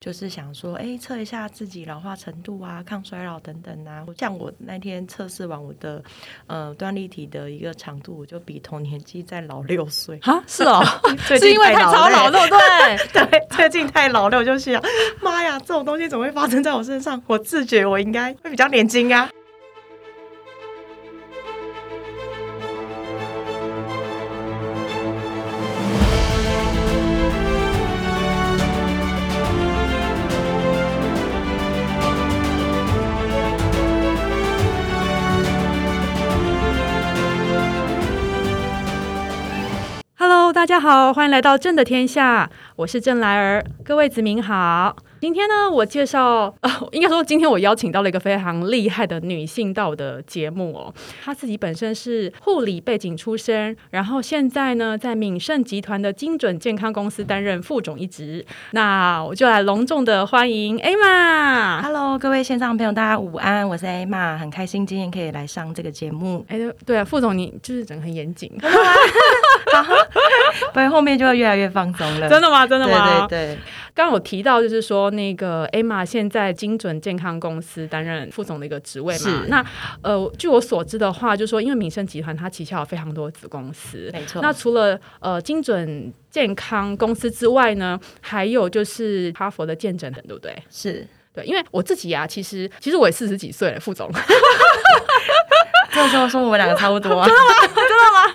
就是想说，哎，测一下自己老化程度啊，抗衰老等等啊。像我那天测试完我的呃端粒体的一个长度，我就比同年纪再老六岁。啊，是哦，最 是因为太操劳，对不对？对，最近太老了，我就想，妈呀，这种东西怎么会发生在我身上？我自觉我应该会比较年轻啊。好，欢迎来到正的天下，我是郑来儿，各位子民好。今天呢，我介绍，呃，应该说今天我邀请到了一个非常厉害的女性到我的节目哦。她自己本身是护理背景出身，然后现在呢，在敏盛集团的精准健康公司担任副总一职。那我就来隆重的欢迎 Emma。Hello，各位线上朋友，大家午安，我是 Emma，很开心今天可以来上这个节目。哎，对啊，副总你就是整个很严谨，不然后面就会越来越放松了。真的吗？真的吗？对对对。刚刚有提到，就是说那个 Emma 现在精准健康公司担任副总的一个职位嘛。那呃，据我所知的话，就是说因为民生集团它旗下有非常多子公司，没错那除了呃精准健康公司之外呢，还有就是哈佛的见证人，对不对？是，对，因为我自己啊，其实其实我也四十几岁了，副总。这时候说我们两个差不多啊。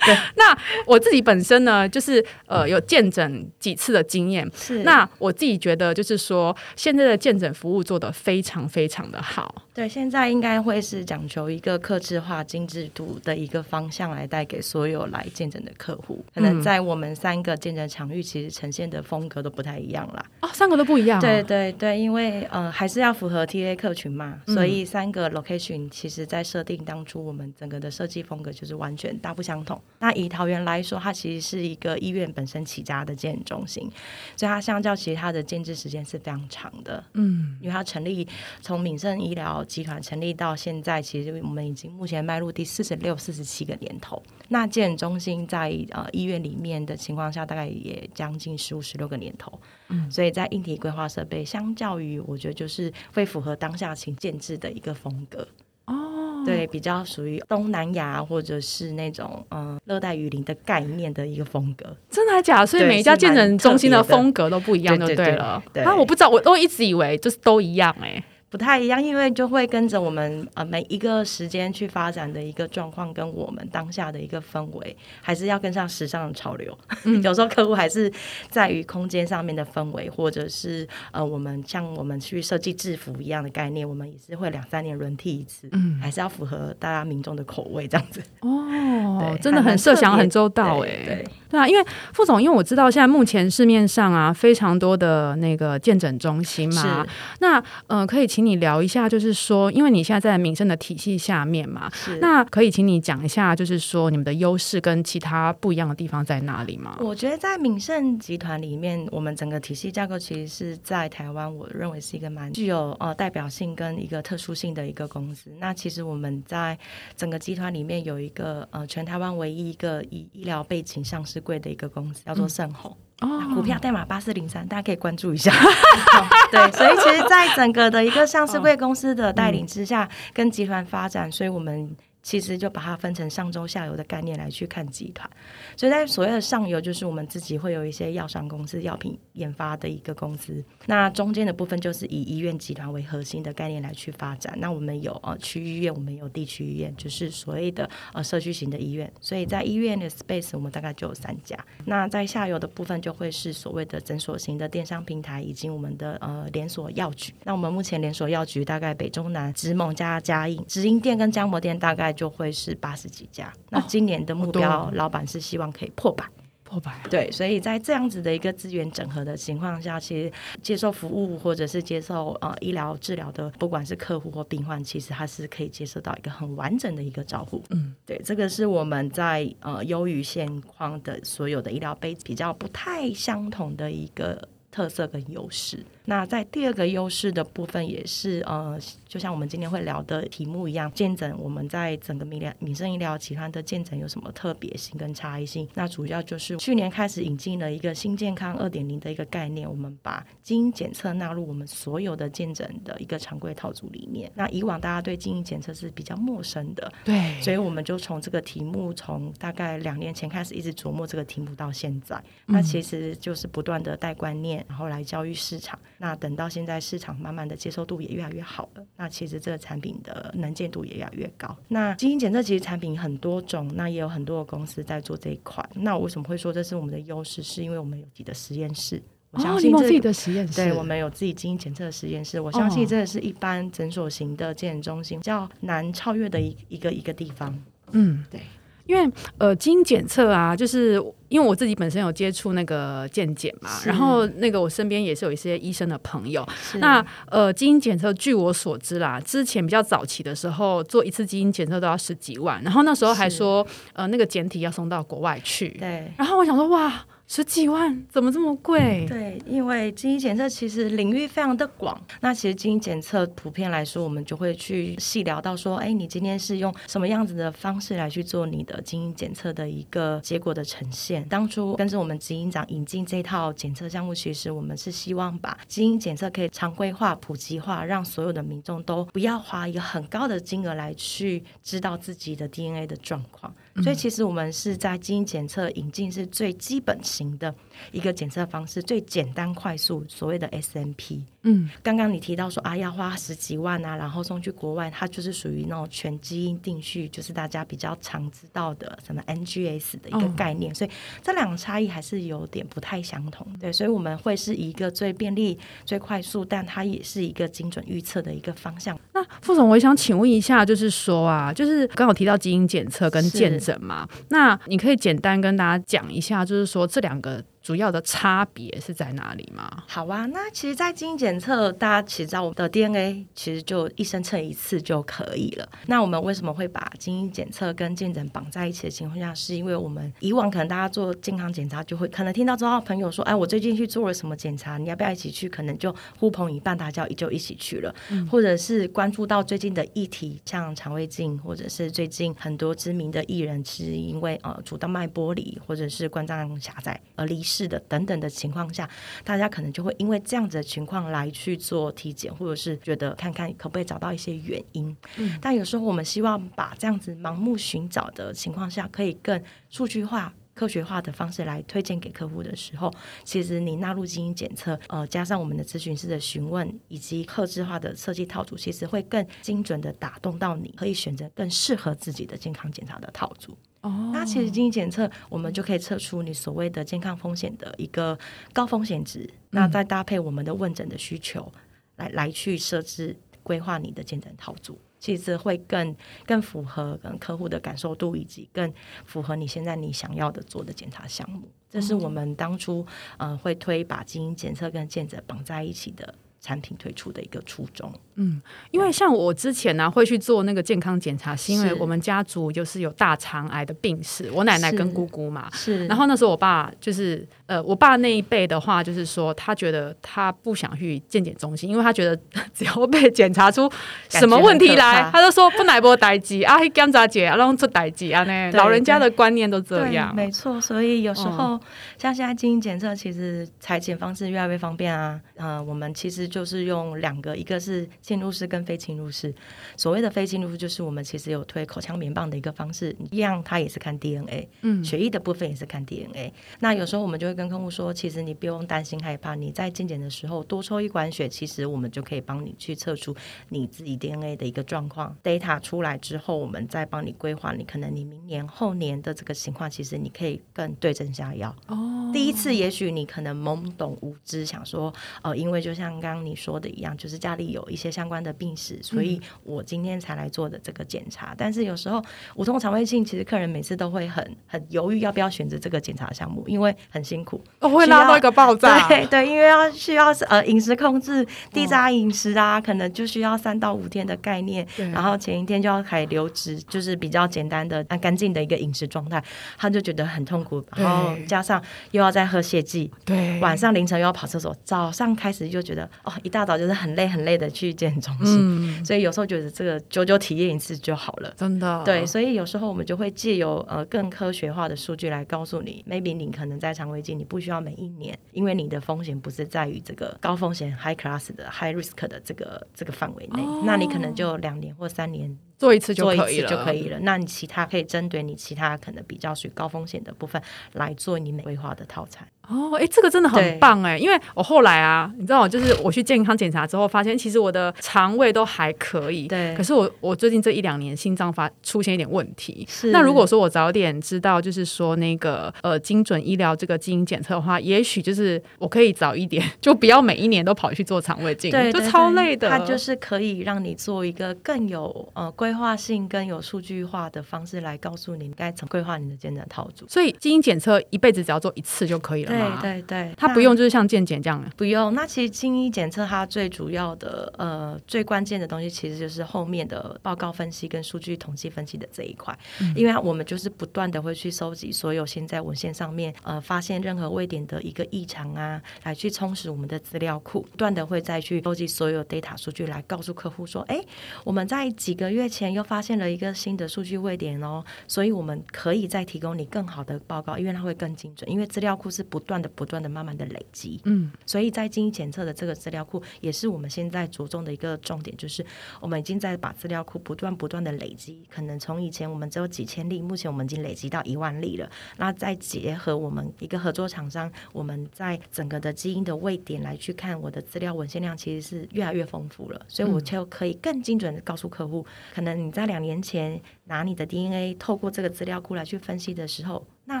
那我自己本身呢，就是呃有见诊几次的经验。是那我自己觉得，就是说现在的见诊服务做得非常非常的好。对，现在应该会是讲求一个客制化、精致度的一个方向来带给所有来见诊的客户。可能在我们三个见诊场域，其实呈现的风格都不太一样啦。哦，三个都不一样、对，对对，因为呃还是要符合 TA 客群嘛，所以三个 location 其实在设定当初，我们整个的设计风格就是完全大不相同。那以桃园来说，它其实是一个医院本身起家的健诊中心，所以它相较其他的建制时间是非常长的。嗯，因为它成立从敏盛医疗集团成立到现在，其实我们已经目前迈入第四十六、四十七个年头。那健诊中心在呃医院里面的情况下，大概也将近十五、十六个年头。嗯，所以在硬体规划设备，相较于我觉得就是会符合当下情建制的一个风格。哦，对，比较属于东南亚或者是那种嗯热带雨林的概念的一个风格。真的还假的？所以每一家是蛮健诊中心的风格都不一样，就对了。对啊，我不知道，我都一直以为就是都一样哎、不太一样，因为就会跟着我们呃每一个时间去发展的一个状况，跟我们当下的一个氛围，还是要跟上时尚的潮流。有时候客户还是在于空间上面的氛围，或者是呃我们像我们去设计制服一样的概念，我们也是会两三年轮替一次，嗯，还是要符合大家民众的口味这样子。哦 对，真的很设想很周到哎、对对。对啊，因为副总，因为我知道现在目前市面上啊非常多的那个健诊中心嘛是，那呃可以请你聊一下，就是说，因为你现在在民生的体系下面嘛，是那可以请你讲一下，就是说你们的优势跟其他不一样的地方在哪里吗？我觉得在敏盛集团里面，我们整个体系架构其实是在台湾，我认为是一个蛮具有呃代表性跟一个特殊性的一个公司。那其实我们在整个集团里面有一个呃全台湾唯一一个以医疗背景上市柜的一个公司，叫做盛虹。那股票代码八四零三，大家可以关注一下。好 对，所以其实，在整个的一个上市贵公司的带领之下，跟集团发展，所以我们其实就把它分成上中下游的概念来去看集团。所以在所谓的上游，就是我们自己会有一些药商公司、药品研发的一个公司。那中间的部分就是以医院集团为核心的概念来去发展。那我们有呃区医院，我们有地区医院，就是所谓的呃社区型的医院。所以在医院的 space，我们大概就有三家。那在下游的部分就会是所谓的诊所型的电商平台，以及我们的呃连锁药局。那我们目前连锁药局大概北中南、直盟加嘉应、直营店跟江模店大概就会是八十几家。那今年的目标，哦老板是希望可以破百。破百对，所以在这样子的一个资源整合的情况下，其实接受服务或者是接受呃医疗治疗的，不管是客户或病患，其实他是可以接受到一个很完整的一个照顾。嗯，对，这个是我们在呃优于现况的所有的医疗杯比较不太相同的一个特色跟优势。那在第二个优势的部分，也是呃，就像我们今天会聊的题目一样，见诊我们在整个民疗民生医疗集团的见诊有什么特别性跟差异性？那主要就是去年开始引进了一个新健康二点零的一个概念，我们把基因检测纳入我们所有的见诊的一个常规套组里面。那以往大家对基因检测是比较陌生的，对，所以我们就从这个题目，从大概两年前开始一直琢磨这个题目到现在。那其实就是不断的带观念，然后来教育市场。那等到现在市场慢慢的接受度也越来越好了，那其实这个产品的能见度也越来越高。那基因检测其实产品很多种，那也有很多的公司在做这一块。那我为什么会说这是我们的优势？是因为我们有自己的实验室。我相信自己的实验室，对我们有自己基因检测的实验室。我相信这个是一般诊所型的健检中心较难超越的一一个一个地方。嗯，对。因为呃，基因检测啊，就是因为我自己本身有接触那个健检嘛，然后那个我身边也是有一些医生的朋友。那呃，基因检测据我所知啦，之前比较早期的时候，做一次基因检测都要十几万，然后那时候还说呃，那个检体要送到国外去。对。然后我想说，哇。十几万怎么这么贵？对，因为基因检测其实领域非常的广。那其实基因检测普遍来说，我们就会去细聊到说，哎，你今天是用什么样子的方式来去做你的基因检测的一个结果的呈现？当初跟着我们基因长引进这套检测项目，其实我们是希望把基因检测可以常规化、普及化，让所有的民众都不要花一个很高的金额来去知道自己的 DNA 的状况。所以其实我们是在基因检测引进是最基本型的一个检测方式，最简单快速，所谓的 SMP。嗯，刚刚你提到说啊，要花十几万啊，然后送去国外，它就是属于那种全基因定序，就是大家比较常知道的什么 NGS 的一个概念。所以这两个差异还是有点不太相同。对，所以我们会是一个最便利、最快速，但它也是一个精准预测的一个方向。那副总，我想请问一下，就是说啊，就是刚好提到基因检测跟鉴诊嘛，那你可以简单跟大家讲一下，就是说这两个。主要的差别是在哪里吗？好啊，那其实，在基因检测，大家其实知道我们的 DNA 其实就一生测一次就可以了。那我们为什么会把基因检测跟健诊绑在一起的情况下，是因为我们以往可能大家做健康检查，就会可能听到之后朋友说，哎，我最近去做了什么检查，你要不要一起去？可能就呼朋引伴，大家就一起去了。或者是关注到最近的议题，像肠胃镜，或者是最近很多知名的艺人是因为呃主动脉剥离或者是冠状狭窄而离世。是的，等等的情况下，大家可能就会因为这样子的情况来去做体检，或者是觉得看看可不可以找到一些原因。嗯，但有时候我们希望把这样子盲目寻找的情况下，可以更数据化、科学化的方式来推荐给客户的时候，其实你纳入基因检测，呃，加上我们的咨询师的询问以及客制化的设计套组，其实会更精准的打动到你，可以选择更适合自己的健康检查的套组。哦，那其实基因检测，我们就可以测出你所谓的健康风险的一个高风险值，那再搭配我们的问诊的需求，来来去设置规划你的健诊套组，其实会更更符合跟客户的感受度，以及更符合你现在你想要的做的检查项目。这是我们当初呃会推把基因检测跟健诊绑在一起的。产品推出的一个初衷，嗯，因为像我之前呢会去做那个健康检查，是因为我们家族就是有大肠癌的病史，我奶奶跟姑姑嘛，是，然后那时候我爸就是呃，我爸那一辈的话，就是说他觉得他不想去健检中心，因为他觉得 只要被检查出什么问题来，他就说不奶波代机啊，检查姐啊，然后做代机啊，那老人家的观念都这样，没错，所以有时候像现在基因检测，其实裁剪方式越来越方便啊，呃，我们其实。就是用两个，一个是侵入式跟非侵入式。所谓的非侵入式，就是我们其实有推口腔棉棒的一个方式，一样它也是看 DNA，嗯，血液的部分也是看 DNA。那有时候我们就会跟客户说，其实你不用担心害怕，你在健检的时候多抽一管血，其实我们就可以帮你去测出你自己 DNA 的一个状况。data 出来之后，我们再帮你规划，你可能你明年后年的这个情况，其实你可以更对症下药。哦，第一次也许你可能懵懂无知，想说，呃，因为就像刚刚你说的一样，就是家里有一些相关的病史，所以我今天才来做的这个检查。但是有时候无痛肠胃镜，其实客人每次都会很很犹豫要不要选择这个检查项目，因为很辛苦，我会拉到一个爆炸。对对，因为要需要呃饮食控制、低渣饮食啊，可能就需要三到五天的概念，然后前一天就要开流质，就是比较简单的、干净的一个饮食状态，他就觉得很痛苦，然后加上又要再喝泻剂，对，晚上凌晨又要跑厕所，早上开始就觉得哦，一大早就是很累很累的去健身中心，所以有时候觉得这个久久体验一次就好了，真的。对，所以有时候我们就会借由呃更科学化的数据来告诉你，maybe 你可能在肠胃镜你不需要每一年，因为你的风险不是在于这个高风险 high class 的 high risk 的这个这个范围内，那你可能就两年或三年。做一次就可以了，就可以了。那你其他可以针对你其他可能比较属于高风险的部分来做你美规划的套餐。哦，哎，这个真的很棒哎！因为我后来啊，你知道，就是我去健康检查之后，发现其实我的肠胃都还可以。对。可是我我最近这一两年心脏发出现一点问题。是。那如果说我早点知道，就是说那个呃精准医疗这个基因检测的话，也许就是我可以早一点，就不要每一年都跑去做肠胃镜，对，就超累的。它就是可以让你做一个更有呃规划性、跟有数据化的方式来告诉你该怎么规划你的健诊套组。所以基因检测一辈子只要做一次就可以了吗？对对对。它不用，就是像健检这样了，不用。那其实基因检测它最主要的呃最关键的东西，其实就是后面的报告分析跟数据统计分析的这一块。因为我们就是不断的会去收集所有现在文献上面呃发现任何位点的一个异常啊，来去充实我们的资料库，不断的会再去收集所有 data 数据来告诉客户说，哎，我们在几个月前又发现了一个新的数据位点哦，所以我们可以再提供你更好的报告，因为它会更精准，因为资料库是不断的不断的慢。慢慢的累积，嗯，所以在基因检测的这个资料库，也是我们现在着重的一个重点，就是我们已经在把资料库不断不断的累积，可能从以前我们只有几千例，目前我们已经累积到一万例了。那再结合我们一个合作厂商，我们在整个的基因的位点来去看我的资料文献量，其实是越来越丰富了，所以我就可以更精准的告诉客户，可能你在两年前拿你的 DNA 透过这个资料库来去分析的时候。那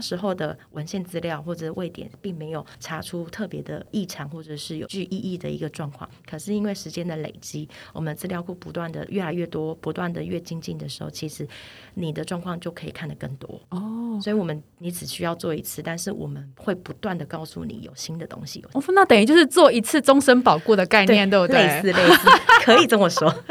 时候的文献资料或者位点并没有查出特别的异常，或者是有具意义的一个状况。可是因为时间的累积，我们资料库不断的越来越多，不断的越精进的时候，其实你的状况就可以看得更多哦。所以，我们你只需要做一次，但是我们会不断的告诉你有新的东西。哦，那等于就是做一次终身保固的概念，对不对？类似类似，可以这么说。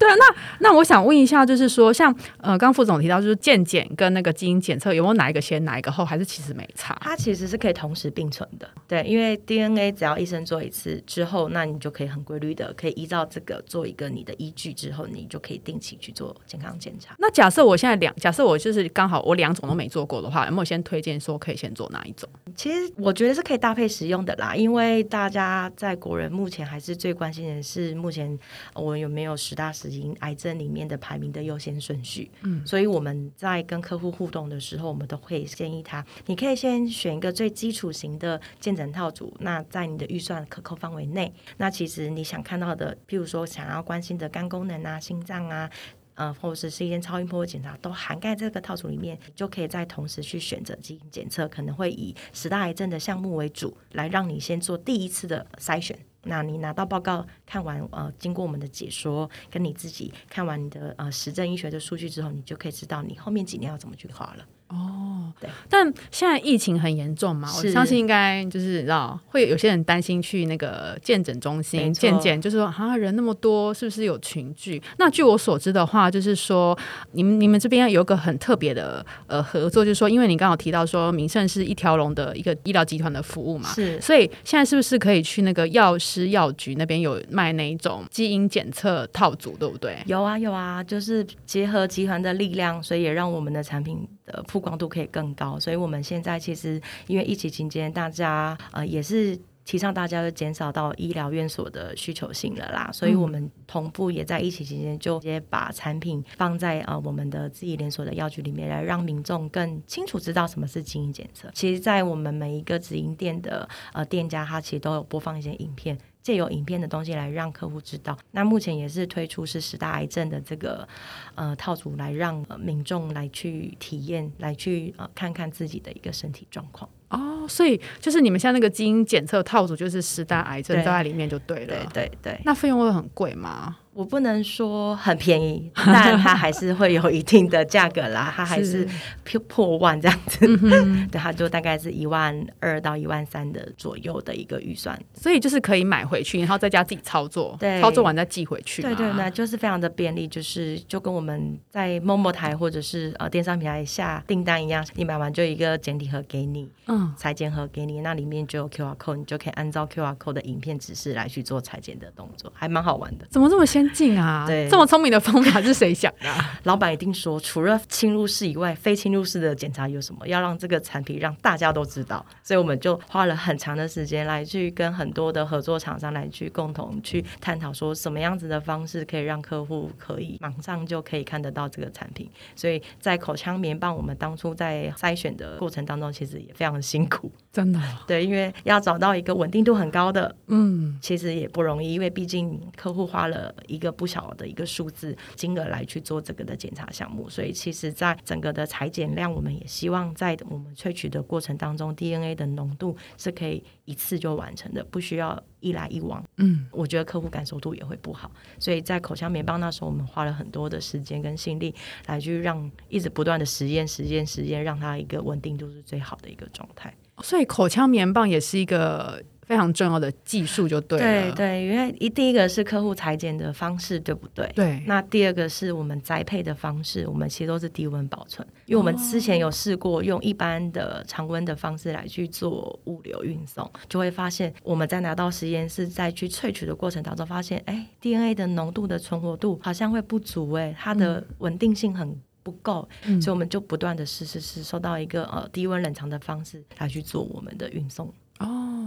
对啊，那那我想问一下，就是说，像呃，刚副总提到，就是健检跟那个基因检测，有没有哪一个先，哪一个后，还是其实没差？它其实是可以同时并存的。对，因为 DNA 只要医生做一次之后，那你就可以很规律的，可以依照这个做一个你的依据之后，你就可以定期去做健康检查。那假设我现在两，假设我就是刚好我两种都没做过的话，有没有先推荐说可以先做哪一种？其实我觉得是可以搭配使用的啦，因为大家在国人目前还是最关心的是目前我有没有十大死因癌症里面的排名的优先顺序。嗯，所以我们在跟客户互动的时候，我们都会建议他，你可以先选一个最基础型的健诊套组，那在你的预算可控范围内，那其实你想看到的，譬如说想要关心的肝功能啊、心脏啊。呃，或者是是一些超音波检查，都涵盖这个套组里面，就可以在同时去选择基因检测，可能会以十大癌症的项目为主，来让你先做第一次的筛选。那你拿到报告看完，呃，经过我们的解说，跟你自己看完你的呃实证医学的数据之后，你就可以知道你后面几年要怎么去画了。哦，对，但现在疫情很严重嘛，我相信应该就是知道会有些人担心去那个健诊中心健检，就是说啊人那么多，是不是有群聚？那据我所知的话，就是说你们你们这边有个很特别的呃合作，就是说因为你刚好提到说民盛是一条龙的一个医疗集团的服务嘛，是，所以现在是不是可以去那个药师药局那边有卖那一种基因检测套组，对不对？有啊有啊，就是结合集团的力量，所以也让我们的产品的曝光度可以更高，所以我们现在其实因为疫情期间，大家呃也是提倡大家就减少到医疗院所的需求性了啦，所以我们同步也在疫情期间就直接把产品放在呃我们的自己连锁的药局里面，来让民众更清楚知道什么是基因检测。其实，在我们每一个直营店的呃店家，他其实都有播放一些影片。借由影片的东西来让客户知道，那目前也是推出是十大癌症的这个呃套组，来让民众来去体验，来去呃看看自己的一个身体状况。哦，所以就是你们现在那个基因检测套组，就是十大癌症都在里面就对了。对对对，那费用会很贵吗？我不能说很便宜，但它还是会有一定的价格啦，它还是破破万这样子。嗯 对，它就大概是一万二到一万三的左右的一个预算。所以就是可以买回去，然后在家自己操作，对操作完再寄回去对。对对，那就是非常的便利，就是就跟我们在陌陌台或者是呃电商平台下订单一样，你买完就一个简体盒给你，嗯，裁剪盒给你，那里面就有 QR code，你就可以按照 QR code 的影片指示来去做裁剪的动作，还蛮好玩的。怎么这么先进啊？对这么聪明的方法是谁想的啊、老板一定说，除了侵入式以外，非侵入式的检查有什么？要让这个产品让大家都知道，所以我们就花了很长的时间来去跟很多的合作厂商来去共同去探讨，说什么样子的方式可以让客户可以马上就可以看得到这个产品。所以在口腔棉棒，我们当初在筛选的过程当中，其实也非常的辛苦。真的，对，因为要找到一个稳定度很高的，嗯，其实也不容易，因为毕竟客户花了一个不小的一个数字金额来去做这个的检查项目，所以其实，在整个的裁剪量，我们也希望在我们萃取的过程当中，DNA 的浓度是可以一次就完成的，不需要一来一往。嗯，我觉得客户感受度也会不好，所以在口腔棉棒那时候，我们花了很多的时间跟心力来去让一直不断的实验、实验、实验，让它一个稳定度是最好的一个状态。所以口腔棉棒也是一个非常重要的技术，就对了。对对，因为一第一个是客户裁剪的方式，对不对？对那第二个是我们栽培的方式，我们其实都是低温保存，因为我们之前有试过用一般的常温的方式来去做物流运送，就会发现我们在拿到实验室再去萃取的过程当中，发现哎，DNA 的浓度的存活度好像会不足，哎，它的稳定性很。不够，嗯所以我们就不断的试试试，受到一个呃低温冷藏的方式来去做我们的运送。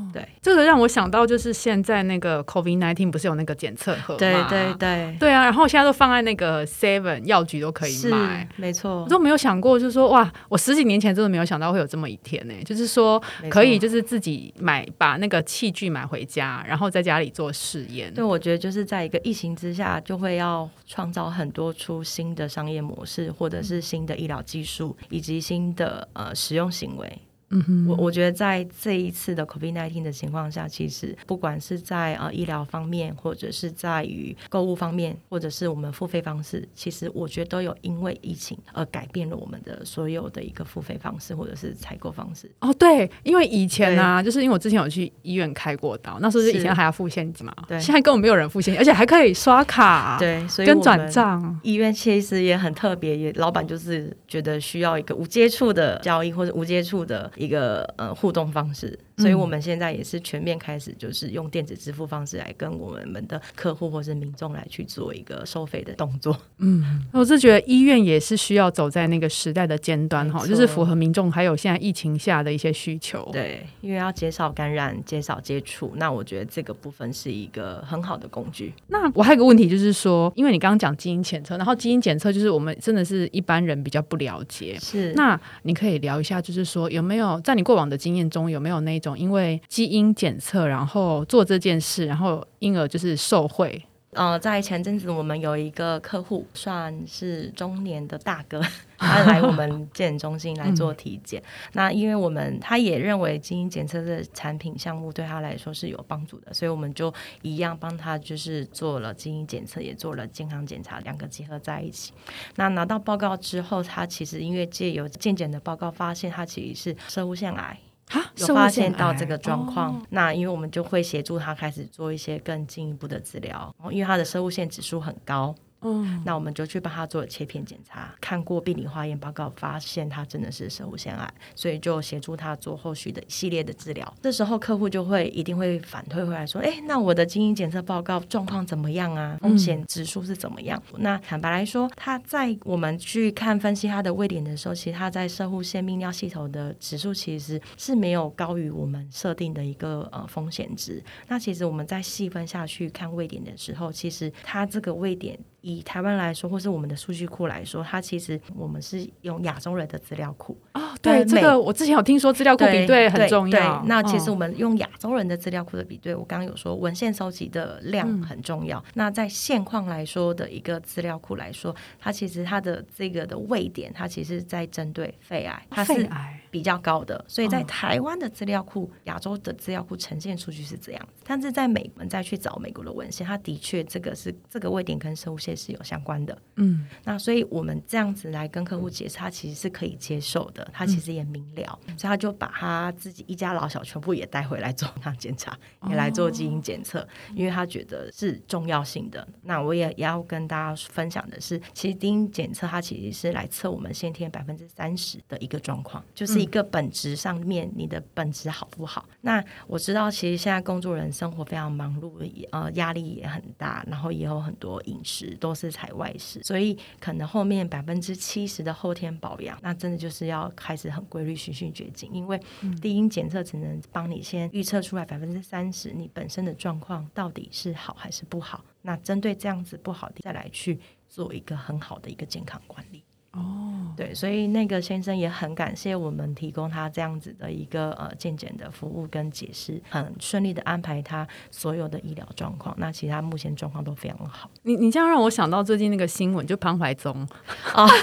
哦，对，这个让我想到就是现在那个 COVID nineteen 不是有那个检测盒吗？对对对，对啊，然后现在都放在那个 Seven 药局都可以是买。没错我，都没有想过，就是说，哇，我十几年前真的没有想到会有这么一天呢。就是说，可以就是自己买，把那个器具买回家，然后在家里做试验。对，我觉得就是在一个疫情之下，就会要创造很多出新的商业模式，或者是新的医疗技术，以及新的呃使用行为。嗯哼，我我觉得在这一次的 COVID-19 的情况下，其实不管是在呃医疗方面，或者是在于购物方面，或者是我们付费方式，其实我觉得都有因为疫情而改变了我们的所有的一个付费方式或者是采购方式。哦，对，因为以前啊，就是因为我之前有去医院开过刀，那时候是以前还要付现金嘛，对现在根本没有人付现金，而且还可以刷卡，，对，所以跟转账。医院其实也很特别，也老板就是觉得需要一个无接触的交易或者无接触的一个呃互动方式，所以我们现在也是全面开始就是用电子支付方式来跟我们的客户或是民众来去做一个收费的动作。嗯我是觉得医院也是需要走在那个时代的尖端哈，就是符合民众还有现在疫情下的一些需求。对，因为要减少感染、减少接触，那我觉得这个部分是一个很好的工具。那我还有一个问题就是说，因为你刚刚讲基因检测，然后基因检测就是我们真的是一般人比较不了解。是那你可以聊一下，就是说有没有哦在你过往的经验中，有没有那种因为基因检测然后做这件事，然后因而就是受贿？呃，在前阵子我们有一个客户，算是中年的大哥，他来我们健检中心来做体检。那因为我们他也认为基因检测的产品项目对他来说是有帮助的，所以我们就一样帮他就是做了基因检测，也做了健康检查，两个结合在一起。那拿到报告之后，他其实因为借由健检的报告发现，他其实是射物腺癌。啊，有发现到这个状哦。况，那因为我们就会协助他开始做一些更进一步的治疗，然后因为他的生物线指数很高，嗯，那我们就去帮他做了切片检查，看过病理化验报告，发现他真的是生物腺癌，所以就协助他做后续的一系列的治疗。这时候客户就会一定会反推回来说：“哎，那我的基因检测报告状况怎么样啊？风险指数是怎么样？”那坦白来说，他在我们去看分析他的位点的时候，其实他在射护腺泌尿系统的指数其实是没有高于我们设定的一个呃风险值。那其实我们在细分下去看位点的时候，其实他这个位点。以台湾来说，或是我们的数据库来说，它其实我们是用亚洲人的资料库。哦，对，这个我之前有听说资料库比对很重要。对那其实我们用亚洲人的资料库的比对，我刚刚有说文献收集的量很重要。那在现况来说的一个资料库来说，它其实它的这个的位点，它其实在针对肺癌，它是比较高的。所以在台湾的资料库，亚洲的资料库呈现数据是这样子。但是在美，我们再去找美国的文献，它的确这个是这个位点跟生物线是有相关的。嗯，那所以我们这样子来跟客户解释，他其实是可以接受的。他其实也明了，所以他就把他自己一家老小全部也带回来做那检查，也来做基因检测，因为他觉得是重要性的。那我也要跟大家分享的是，其实基因检测它其实是来测我们先天百分之三十的一个状况，就是一个本质上面你的本质好不好。那我知道，其实现在工作人生活非常忙碌，呃，压力也很大，然后也有很多饮食都是采外食，所以可能后面百分之七十的后天保养，那真的就是要。开始很规律、循序渐进，因为低因检测只能帮你先预测出来百分之三十你本身的状况到底是好还是不好。那针对这样子不好的，再来去做一个很好的一个健康管理。哦，对，所以那个先生也很感谢我们提供他这样子的一个呃健检的服务跟解释，很顺利的安排他所有的医疗状况。那其他目前状况都非常好。你你这样让我想到最近那个新闻，就潘怀宗啊。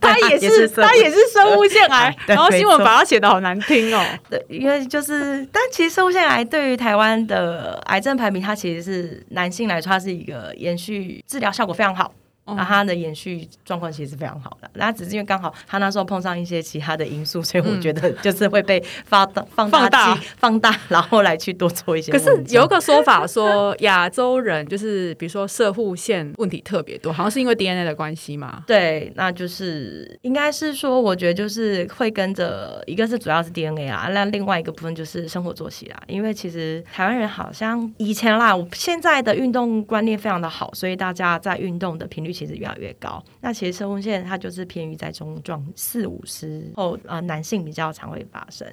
他也是，他也是生物腺癌，然后新闻把它写的好难听哦。对，因为就是，但其实生物腺癌对于台湾的癌症排名，它其实是男性来说，它是一个延续治疗效果非常好。那他的延续状况其实是非常好的，那只是因为刚好他那时候碰上一些其他的因素，所以我觉得就是会被发大放大放大，然后来去多做一些。可是有一个说法说，亚洲人就是比如说射护线问题特别多，好像是因为 DNA 的关系嘛？对，那就是应该是说，我觉得就是会跟着一个是主要是 DNA 啊，那另外一个部分就是生活作息啦。因为其实台湾人好像以前啦，我现在的运动观念非常的好，所以大家在运动的频率。其实越来越高。那其实射物线它就是偏于在中壮四五十后，呃，男性比较常会发生。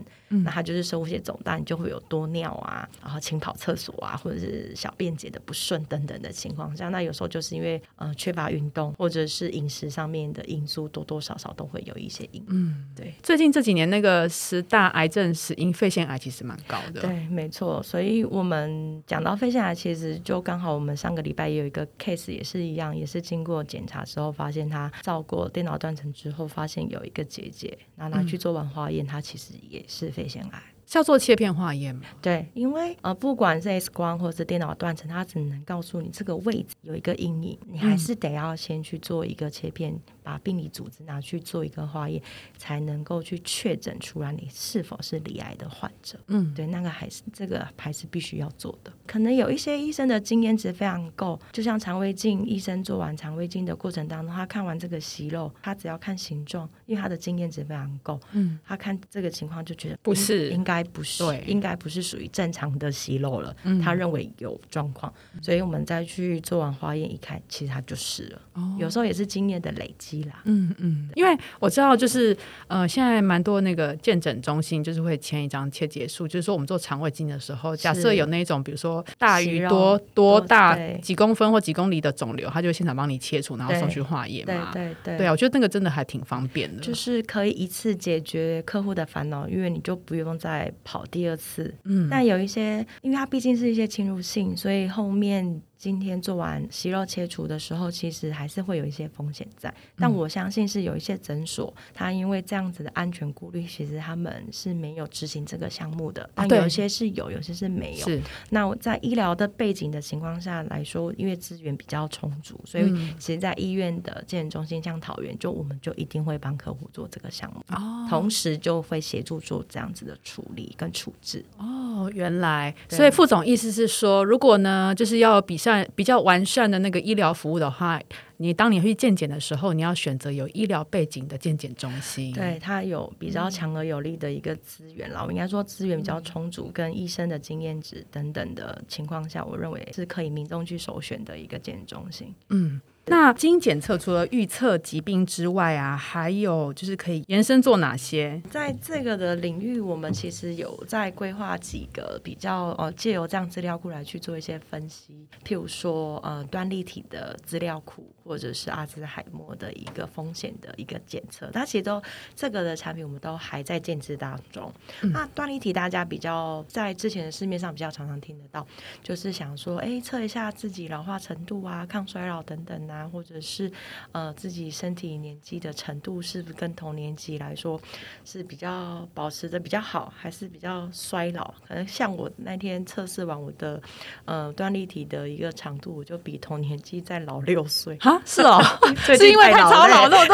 那它就是射物线肿大，你就会有多尿啊，然后勤跑厕所啊，或者是小便解的不顺等等的情况下，那有时候就是因为呃缺乏运动，或者是饮食上面的因素，多多少少都会有一些影嗯，对。最近这几年那个十大癌症死因肺腺癌其实蛮高的。对，没错。所以我们讲到肺腺癌，其实就刚好我们上个礼拜也有一个 case，也是一样，也是经过检查之后发现他照过电脑断层之后，发现有一个结节，那拿去做完化验，他其实也是肺腺癌。是要做切片化验吗？对，因为呃，不管是 X 光或者是电脑断层，它只能告诉你这个位置有一个阴影，你还是得要先去做一个切片。把病理组织拿去做一个化验，才能够去确诊出来你是否是罹癌的患者。嗯，对，那个还是这个还是必须要做的。可能有一些医生的经验值非常够，就像肠胃镜医生做完肠胃镜的过程当中，他看完这个息肉，他只要看形状，因为他的经验值非常够。嗯，他看这个情况就觉得不是，应该不是，应该不是属于正常的息肉了。嗯，他认为有状况，所以我们再去做完化验一看，其实他就是了。哦，有时候也是经验的累积。嗯嗯，因为我知道，就是呃，现在蛮多那个健诊中心，就是会签一张切结束，就是说我们做肠胃镜的时候，假设有那种，比如说大于多多大几公分或几公里的肿瘤，他就现场帮你切除，然后送去化验嘛。对对对，对啊，我觉得那个真的还挺方便的，就是可以一次解决客户的烦恼，因为你就不用再跑第二次。嗯，但有一些，因为它毕竟是一些侵入性，所以后面。今天做完息肉切除的时候，其实还是会有一些风险在，但我相信是有一些诊所，他因为这样子的安全顾虑，其实他们是没有执行这个项目的。但有一些是有，有些是没有。那我在医疗的背景的情况下来说，因为资源比较充足，所以其实，在医院的健检中心，像桃园，就我们就一定会帮客户做这个项目，同时就会协助做这样子的处理跟处置。哦，原来，所以副总意思是说，如果呢，就是要比。像比较完善的那个医疗服务的话，你当你去健检的时候，你要选择有医疗背景的健检中心，对它有比较强而有力的一个资源啦。我应该说资源比较充足，跟医生的经验值等等的情况下，我认为是可以民众去首选的一个健检中心。嗯。那基因检测除了预测疾病之外啊，还有就是可以延伸做哪些？在这个的领域，我们其实有在规划几个比较呃，借由这样资料库来去做一些分析，譬如说呃，端粒体的资料库，或者是阿兹海默的一个风险的一个检测。它其实都这个的产品，我们都还在建制当中。那端粒体大家比较在之前的市面上比较常常听得到，就是想说，哎，测一下自己老化程度啊，抗衰老等等啊，或者是呃自己身体年纪的程度是不是跟同年级来说是比较保持的比较好，还是比较衰老？可能像我那天测试完我的呃端粒体的一个长度，我就比同年纪再老六岁。啊，是哦，最是因为太近老操劳，了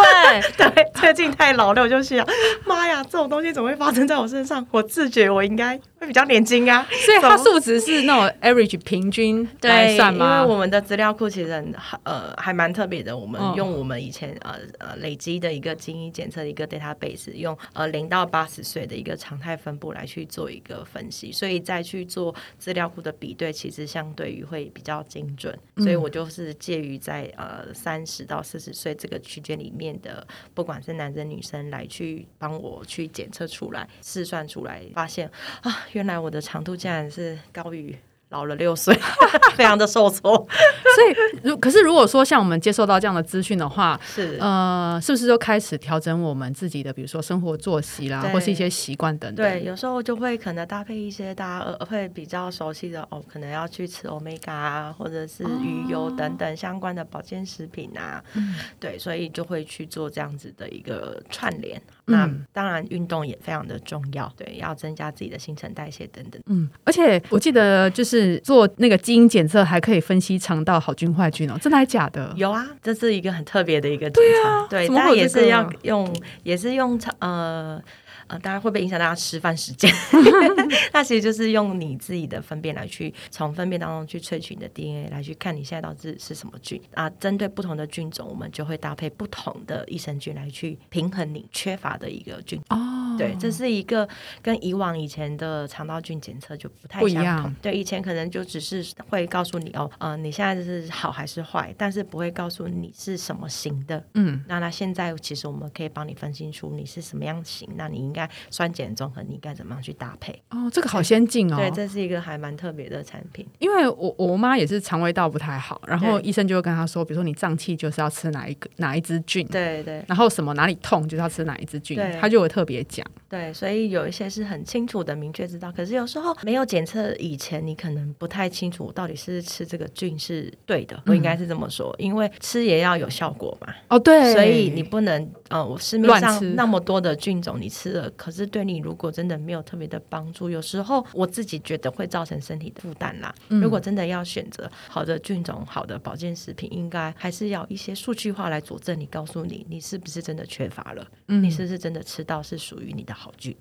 对 对？最近太老了，我就想，妈呀，这种东西怎么会发生在我身上？我自觉我应该会比较年轻啊。所以它数值是那种 average 平均来算吗？为我们的资料库其实很呃还蛮特别的，我们嗯用我们以前呃呃累积的一个基因检测的一个 database，用呃零到八十岁的一个常态分布来去做一个分析，所以再去做资料库的比对，其实相对于会比较精准。嗯所以我就是介于在呃三十到四十岁这个区间里面的，不管是男生女生来去帮我去检测出来、试算出来，发现啊，原来我的长度竟然是高于。老了六岁，非常的受挫。所以如可是如果说像我们接受到这样的资讯的话，是呃，是不是就开始调整我们自己的，比如说生活作息啦，或是一些习惯等等？对，有时候就会可能搭配一些大家呃会比较熟悉的哦，可能要去吃 omega 啊，或者是鱼油等等相关的保健食品啊。对，所以就会去做这样子的一个串联。那当然，运动也非常的重要，对，要增加自己的新陈代谢等等。嗯，而且我记得就是做那个基因检测，还可以分析肠道好菌坏菌哦，真的还假的？有啊，这是一个很特别的一个检查，对，怎么当然也是要用，也是用呃。呃，当然会不会影响大家吃饭时间？那其实就是用你自己的粪便来去从粪便当中去萃取你的 DNA，来去看你现在到底是什么菌啊。针对不同的菌种，我们就会搭配不同的益生菌来去平衡你缺乏的一个菌。哦，对，这是一个跟以往以前的肠道菌检测就不太不一样。对，以前可能就只是会告诉你哦，呃，你现在是好还是坏，但是不会告诉你是什么型的。嗯，那那现在其实我们可以帮你分析出你是什么样型，那你应该酸碱中和，你应该怎么样去搭配？哦，这个好先进哦。对，这是一个还蛮特别的产品。因为我我妈也是肠胃道不太好，然后医生就会跟她说，比如说你胀气就是要吃哪一个哪一支菌，对对然后什么哪里痛就是要吃哪一支菌对，她就会特别讲。对，所以有一些是很清楚的、明确知道，可是有时候没有检测以前，你可能不太清楚到底是吃这个菌是对的。我应该是这么说，因为吃也要有效果嘛。哦，对，所以你不能呃，我市面上那么多的菌种你吃了，可是对你如果真的没有特别的帮助，有时候我自己觉得会造成身体的负担啦。嗯如果真的要选择好的菌种、好的保健食品，应该还是要一些数据化来佐证你，告诉你你是不是真的缺乏了，嗯你是不是真的吃到是属于你的好菌，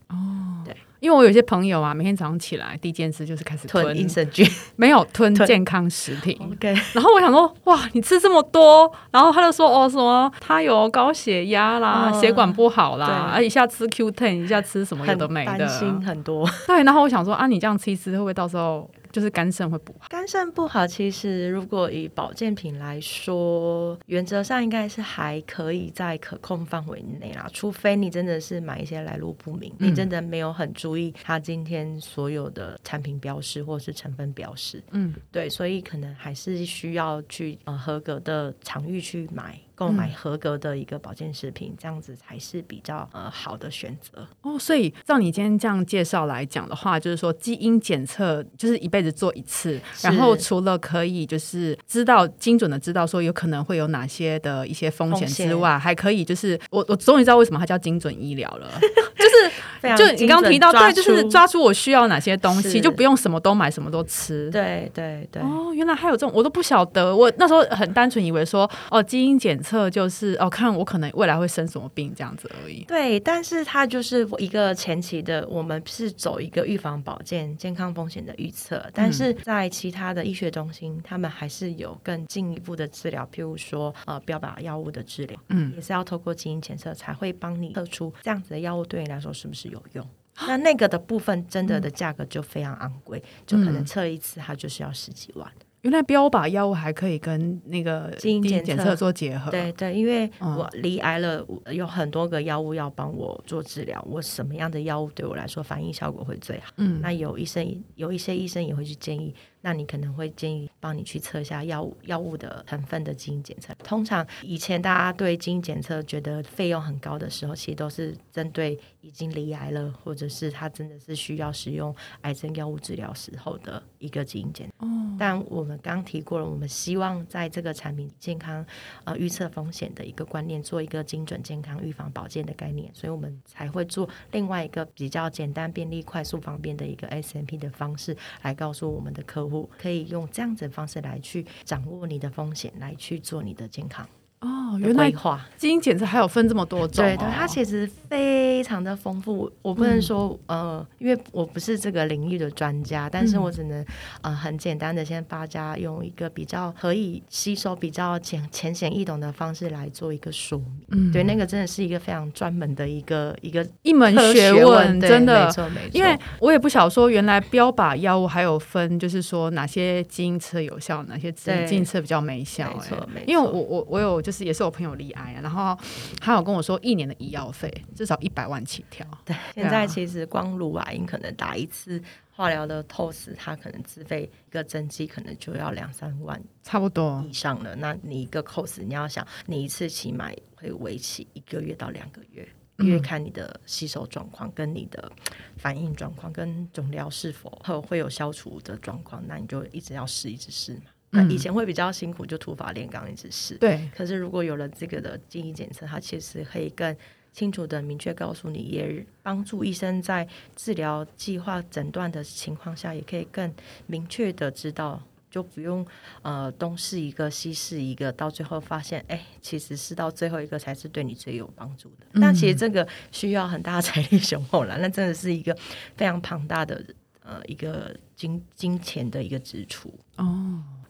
因为我有些朋友啊，每天早上起来第一件事就是开始吞吞益生菌。没有吞吞健康食品。OK，然后我想说，哇，你吃这么多，然后他就说，哦，什么他有高血压啦，嗯血管不好啦，啊，一下吃 Q ten，一下吃什么有很的没担心的，很多。对。然后我想说，啊，你这样吃一吃，会不会到时候就是肝肾会不好？肝肾不好，其实如果以保健品来说，原则上应该是还可以在可控范围内啦，除非你真的是买一些来路不明，你真的没有很注意它今天所有的产品标识或是成分标识，嗯，对，所以可能还是需要去呃合格的场域去买。购买合格的一个保健食品，这样子才是比较呃好的选择。哦，所以照你今天这样介绍来讲的话，就是说基因检测就是一辈子做一次，然后除了可以就是知道精准的知道说有可能会有哪些的一些风险之外，还可以就是我我终于知道为什么它叫精准医疗了，就是就你刚刚提到对，就是抓出我需要哪些东西，就不用什么都买，什么都吃。对对对。哦，原来还有这种，我都不晓得。我那时候很单纯以为说，哦，基因检测就是哦，看我可能未来会生什么病这样子而已。对，但是它就是一个前期的，我们是走一个预防保健、健康风险的预测，但是在其他的医学中心，他们还是有更进一步的治疗，譬如说呃标靶药物的治疗，嗯，也是要透过基因检测才会帮你测出这样子的药物对你来说是不是有用。那那个的部分真的的价格就非常昂贵，就可能测一次它就是要十几万。原来标靶药物还可以跟那个基因检测做结合。对对，因为嗯我离癌了，我有很多个药物要帮我做治疗，我什么样的药物对我来说反应效果会最好？嗯，那有医生有一些医生也会去建议，那你可能会建议帮你去测一下药物药物的成分的基因检测。通常以前大家对基因检测觉得费用很高的时候，其实都是针对已经离癌了，或者是他真的是需要使用癌症药物治疗时候的一个基因检测。哦，但我们刚提过了，我们希望在这个产品健康呃预测风险的一个观念，做一个精准健康预防保健的概念，所以我们才会做另外一个比较简单、便利、快速、方便的一个 SMP 的方式，来告诉我们的客户，可以用这样子的方式来去掌握你的风险，来去做你的健康哦，原来。基因检测还有分这么多种、哦。对对，它其实非常的丰富。我不能说、呃，因为我不是这个领域的专家，但是嗯我只能呃很简单的先大家用一个比较可以吸收、比较浅浅显易懂的方式来做一个说明。嗯对，那个真的是一个非常专门的一个一个一门学问，真的没。错没错。因为我也不晓说，原来标靶药物还有分，就是说哪些基因测有效，哪些基因测比较没效、没错哎没错因为我我我有就是也是我朋友罹癌啊，然后他有跟我说，一年的医药费至少一百万起跳。对，对啊现在其实光乳癌可能打一次化疗的 透视，它可能自费一个针剂可能就要两三万差不多，以上了。那你一个 cos，你要想你一次起码会维持一个月到两个月，嗯因为看你的吸收状况、跟你的反应状况、跟肿瘤是否会会有消除的状况，那你就一直要试，一直试嘛。那以前会比较辛苦，就土法炼钢，一直试。对，可是如果有了这个的基因检测，它其实可以更清楚的明确告诉你，也帮助医生在治疗计划诊断的情况下，也可以更明确的知道。就不用呃东试一个西试一个，到最后发现，哎，其实是到最后一个才是对你最有帮助的。但其实这个需要很大的财力雄厚了，那真的是一个非常庞大的呃一个金金钱的一个支出。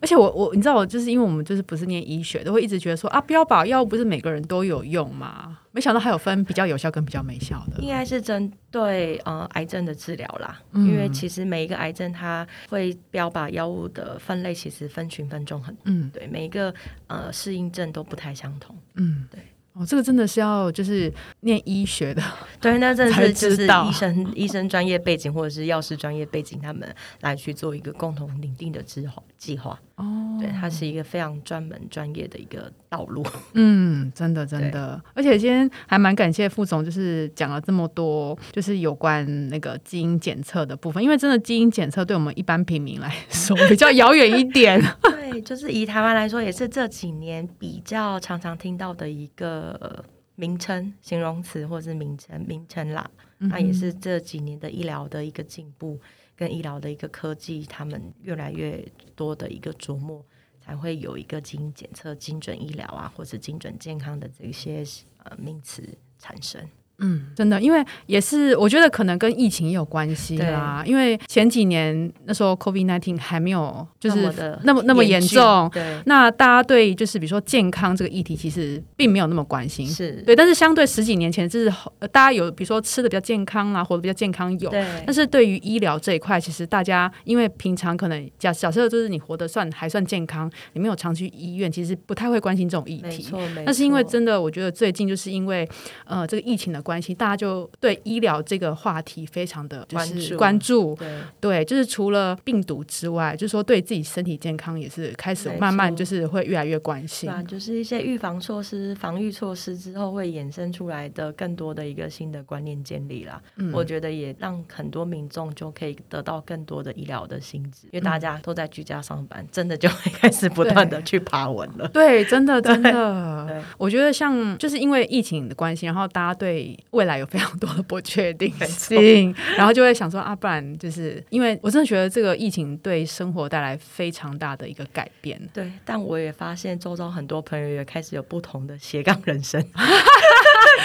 而且我我你知道我就是因为我们就是不是念医学，都会一直觉得说啊，标靶药物不是每个人都有用嘛？没想到还有分比较有效跟比较没效的应。该是针对呃癌症的治疗啦，嗯因为其实每一个癌症它会标靶药物的分类，其实分群分众很嗯对，每一个呃适应症都不太相同。嗯，对。哦，这个真的是要就是念医学的，对，那 真的是就是知道医生医生专业背景或者是药师专业背景，他们来去做一个共同拟定的计划计划。哦，对，它是一个非常专门专业的一个道路。嗯，真的真的，而且今天还蛮感谢副总，就是讲了这么多，就是有关那个基因检测的部分，因为真的基因检测对我们一般平民来 说比较遥远一点。对，就是以台湾来说，也是这几年比较常常听到的一个名称、形容词或者是名称名称啦。那也是这几年的医疗的一个进步，跟医疗的一个科技，他们越来越多的一个琢磨，才会有一个基因检测、精准医疗啊，或者精准健康的这些呃名词产生。嗯，真的，因为也是我觉得可能跟疫情也有关系啦。因为前几年那时候 COVID nineteen 还没有就是那么那么严重，对，那大家对就是比如说健康这个议题其实并没有那么关心。是，对，但是相对十几年前，就是呃大家有比如说吃的比较健康啊，活得比较健康有，对，但是对于医疗这一块，其实大家因为平常可能假假设就是你活得算还算健康，你没有常去医院，其实不太会关心这种议题。那是因为真的，我觉得最近就是因为呃这个疫情的关系，大家就对医疗这个话题非常的就是关关注。对。对，就是除了病毒之外，就是说对自己身体健康也是开始慢慢就是会越来越关心就是一些预防措施、防御措施之后会衍生出来的更多的一个新的观念建立啦。嗯我觉得也让很多民众就可以得到更多的医疗的薪资，因为大家都在居家上班，真的就会开始不断的去爬文了。对，真的真的，我觉得像就是因为疫情的关系，然后大家对未来有非常多的不确定性，然后就会想说啊，不然就是因为我真的觉得这个疫情对生活带来非常大的一个改变。对，但我也发现周遭很多朋友也开始有不同的斜杠人生。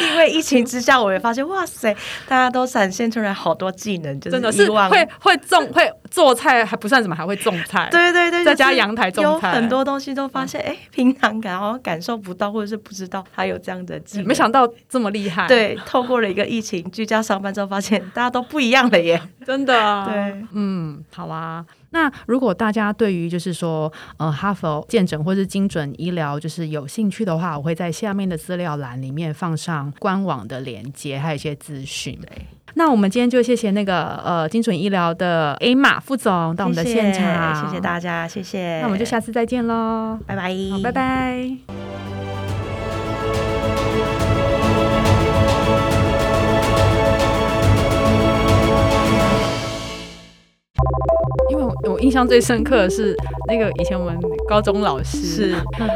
因为疫情之下，我也发现，哇塞，大家都展现出来好多技能，就真的是会会种会做菜还不算什么，还会种菜。对对对，在家阳台种菜，有很多东西都发现，哎，平常感好像感受不到，或者是不知道还有这样的技能。没想到这么厉害。对，透过了一个疫情居家上班之后，发现大家都不一样了耶。真的。对，嗯，好啊。那如果大家对于就是说，呃，哈佛健诊或是精准医疗就是有兴趣的话，我会在下面的资料栏里面放上官网的链接，还有一些资讯。对，那我们今天就谢谢那个呃精准医疗的 A 马副总到我们的现场，谢谢大家，谢谢。那我们就下次再见喽，拜拜，拜拜。我印象最深刻的是那个以前我们高中老师，是，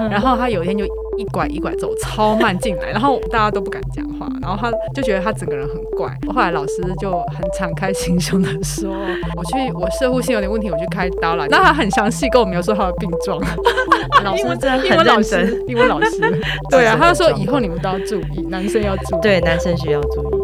然后他有一天就一拐一拐走超慢进来，然后大家都不敢讲话，然后他就觉得他整个人很怪。后来老师就很敞开心胸的说：“我去，我射护性有点问题，我去开刀了。”那他很详细跟我描述他的病状。老师真的英文老师，英文老师，对啊，他就说以后你们都要注意，男生要注意，对，男生需要注意。